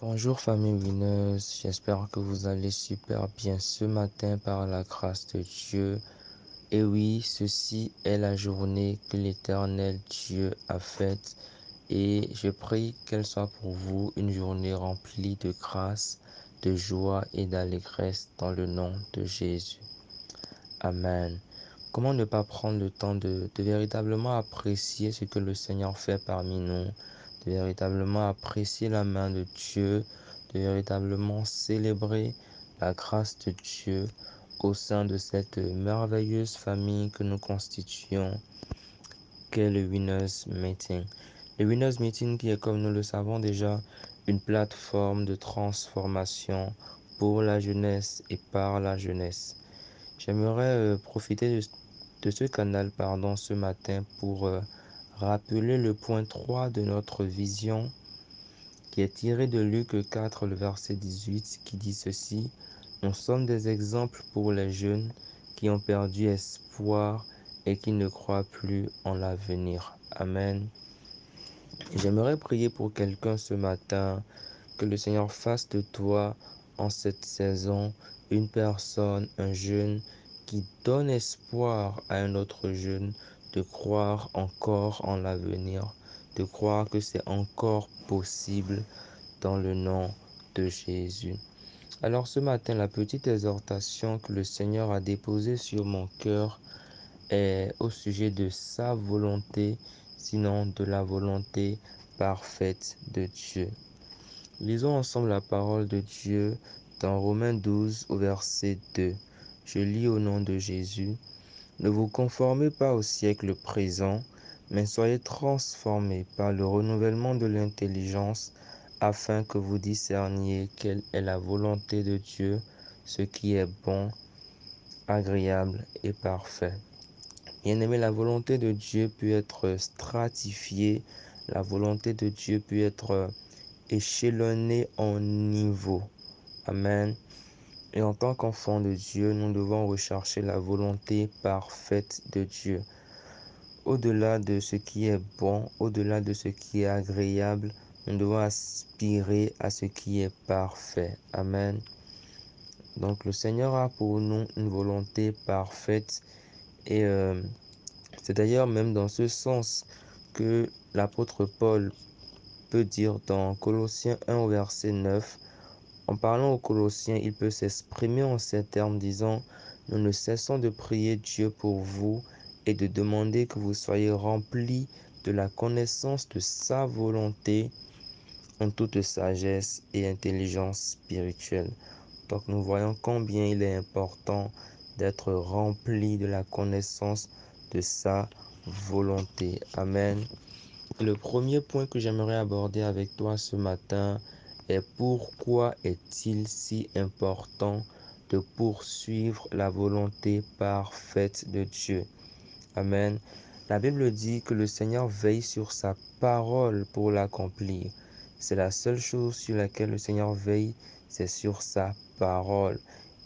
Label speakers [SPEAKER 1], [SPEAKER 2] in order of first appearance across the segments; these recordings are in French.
[SPEAKER 1] Bonjour famille Winners, j'espère que vous allez super bien ce matin par la grâce de Dieu. Et oui, ceci est la journée que l'Éternel Dieu a faite et je prie qu'elle soit pour vous une journée remplie de grâce, de joie et d'allégresse dans le nom de Jésus. Amen. Comment ne pas prendre le temps de, de véritablement apprécier ce que le Seigneur fait parmi nous? Véritablement apprécier la main de Dieu, de véritablement célébrer la grâce de Dieu au sein de cette merveilleuse famille que nous constituons, qu'est le Winners Meeting. Le Winners Meeting qui est, comme nous le savons déjà, une plateforme de transformation pour la jeunesse et par la jeunesse. J'aimerais euh, profiter de, de, ce canal pardon, ce matin pour euh, rappeler le point 3 de notre vision qui est tiré de Luc 4, le verset 18, qui dit ceci. Nous sommes des exemples pour les jeunes qui ont perdu espoir et qui ne croient plus en l'avenir. Amen. J'aimerais prier pour quelqu'un ce matin, que le Seigneur fasse de toi en cette saison une personne, un jeune qui donne espoir à un autre jeune de croire encore en l'avenir, de croire que c'est encore possible dans le nom de Jésus. Alors ce matin, la petite exhortation que le Seigneur a déposée sur mon cœur est au sujet de sa volonté, sinon de la volonté parfaite de Dieu. Lisons ensemble la parole de Dieu dans Romains 12 au verset 2. Je lis au nom de Jésus. Ne vous conformez pas au siècle présent, mais soyez transformés par le renouvellement de l'intelligence, afin que vous discerniez quelle est la volonté de Dieu, ce qui est bon, agréable et parfait. Bien-aimé, la volonté de Dieu peut être stratifiée, la volonté de Dieu peut être échelonnée en niveau. Amen. Et en tant qu'enfant de Dieu, nous devons rechercher la volonté parfaite de Dieu. Au-delà de ce qui est bon, au-delà de ce qui est agréable, nous devons aspirer à ce qui est parfait. Amen. Donc le Seigneur a pour nous une volonté parfaite et euh, c'est d'ailleurs même dans ce sens que l'apôtre Paul peut dire dans Colossiens 1 au verset 9, en parlant aux Colossiens, il peut s'exprimer en ces termes disant, nous ne cessons de prier Dieu pour vous et de demander que vous soyez remplis de la connaissance de sa volonté en toute sagesse et intelligence spirituelle. Donc nous voyons combien il est important d'être rempli de la connaissance de sa volonté. Amen. Le premier point que j'aimerais aborder avec toi ce matin et pourquoi est-il si important de poursuivre la volonté parfaite de Dieu? Amen. La Bible dit que le Seigneur veille sur sa parole pour l'accomplir. C'est la seule chose sur laquelle le Seigneur veille, c'est sur sa parole.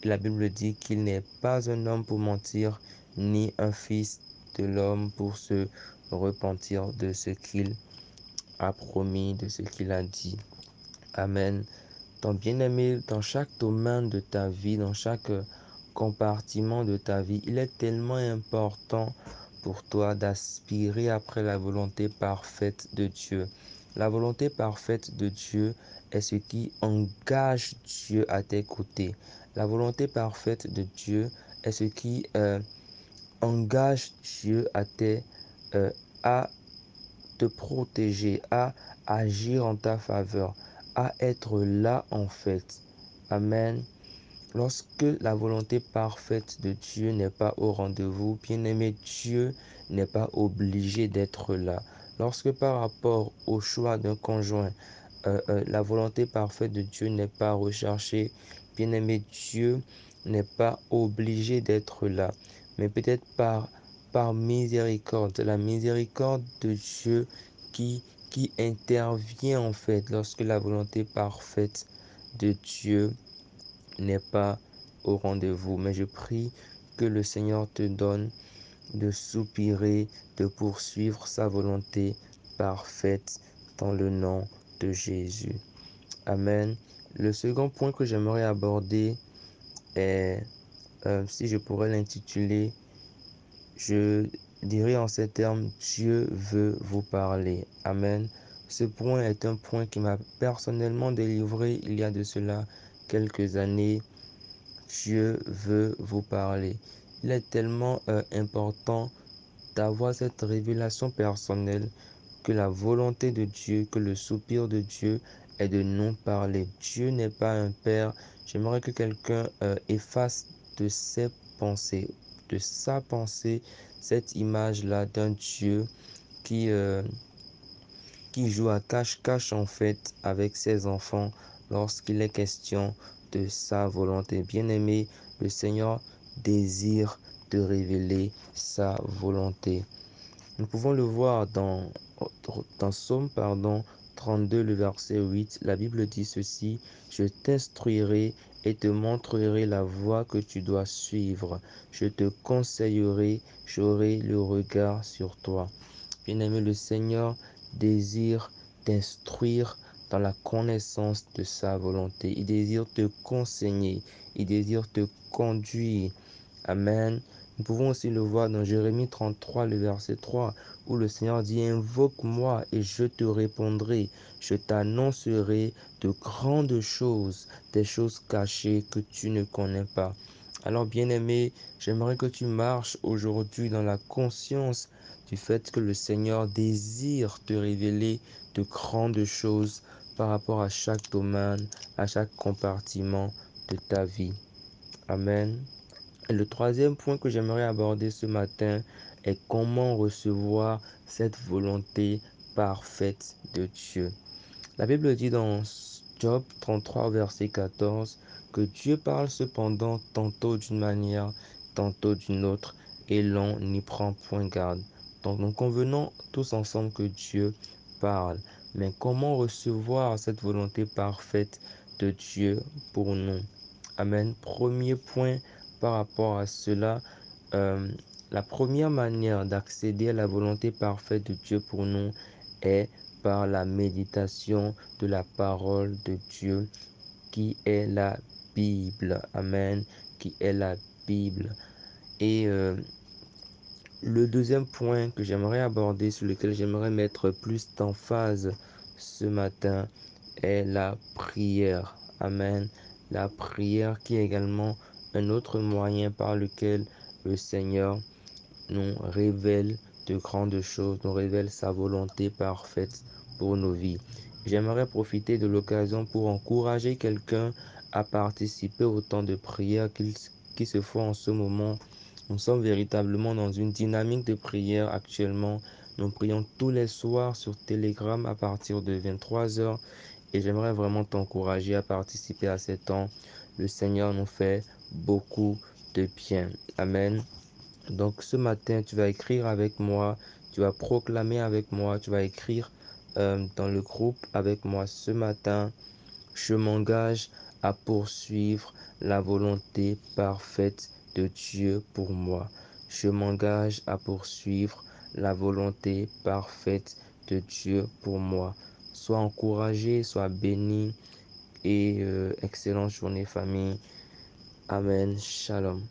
[SPEAKER 1] La Bible dit qu'il n'est pas un homme pour mentir, ni un fils de l'homme pour se repentir de ce qu'il a promis, de ce qu'il a dit. Amen. Ton bien-aimé, dans chaque domaine de ta vie, dans chaque compartiment de ta vie, il est tellement important pour toi d'aspirer après la volonté parfaite de Dieu. La volonté parfaite de Dieu est ce qui engage Dieu à tes côtés. La volonté parfaite de Dieu est ce qui euh, engage Dieu à, euh, à te protéger, à agir en ta faveur à être là en fait. Amen. Lorsque la volonté parfaite de Dieu n'est pas au rendez-vous, bien aimé, Dieu n'est pas obligé d'être là. Lorsque par rapport au choix d'un conjoint, euh, euh, la volonté parfaite de Dieu n'est pas recherchée, bien aimé, Dieu n'est pas obligé d'être là. Mais peut-être par, par miséricorde, la miséricorde de Dieu qui qui intervient en fait lorsque la volonté parfaite de Dieu n'est pas au rendez-vous. Mais je prie que le Seigneur te donne de soupirer, de poursuivre sa volonté parfaite dans le nom de Jésus. Amen. Le second point que j'aimerais aborder est, euh, si je pourrais l'intituler, je dirais en ces termes, Dieu veut vous parler. Amen. Ce point est un point qui m'a personnellement délivré il y a de cela quelques années. Dieu veut vous parler. Il est tellement euh, important d'avoir cette révélation personnelle que la volonté de Dieu, que le soupir de Dieu est de nous parler. Dieu n'est pas un père. J'aimerais que quelqu'un euh, efface de ses pensées, de sa pensée, cette image-là d'un Dieu qui, euh, qui joue à cache-cache en fait avec ses enfants lorsqu'il est question de sa volonté. Bien-aimé, le Seigneur désire de révéler sa volonté. Nous pouvons le voir dans, dans Somme pardon, 32, le verset 8. La Bible dit ceci, Je t'instruirai et te montrerai la voie que tu dois suivre. Je te conseillerai, j'aurai le regard sur toi. Bien-aimé, le Seigneur désire t'instruire dans la connaissance de sa volonté. Il désire te conseiller. Il désire te conduire. Amen. Nous pouvons aussi le voir dans Jérémie 33, le verset 3, où le Seigneur dit, Invoque-moi et je te répondrai. Je t'annoncerai de grandes choses, des choses cachées que tu ne connais pas. Alors bien-aimé, j'aimerais que tu marches aujourd'hui dans la conscience du fait que le Seigneur désire te révéler de grandes choses par rapport à chaque domaine, à chaque compartiment de ta vie. Amen. Le troisième point que j'aimerais aborder ce matin est comment recevoir cette volonté parfaite de Dieu. La Bible dit dans Job 33, verset 14, que Dieu parle cependant tantôt d'une manière, tantôt d'une autre, et l'on n'y prend point garde. Donc nous convenons tous ensemble que Dieu parle. Mais comment recevoir cette volonté parfaite de Dieu pour nous? Amen. Premier point par rapport à cela, euh, la première manière d'accéder à la volonté parfaite de Dieu pour nous est par la méditation de la parole de Dieu qui est la Bible. Amen. Qui est la Bible. Et euh, le deuxième point que j'aimerais aborder, sur lequel j'aimerais mettre plus d'emphase ce matin, est la prière. Amen. La prière qui est également un autre moyen par lequel le Seigneur nous révèle de grandes choses, nous révèle sa volonté parfaite pour nos vies. J'aimerais profiter de l'occasion pour encourager quelqu'un à participer au temps de prière qui se font en ce moment. Nous sommes véritablement dans une dynamique de prière actuellement. Nous prions tous les soirs sur Telegram à partir de 23h et j'aimerais vraiment t'encourager à participer à ces temps. Le Seigneur nous fait beaucoup de bien. Amen. Donc ce matin, tu vas écrire avec moi, tu vas proclamer avec moi, tu vas écrire euh, dans le groupe avec moi ce matin. Je m'engage à poursuivre la volonté parfaite de Dieu pour moi. Je m'engage à poursuivre la volonté parfaite de Dieu pour moi. Sois encouragé, sois béni et euh, excellente journée famille. Amen. Shalom.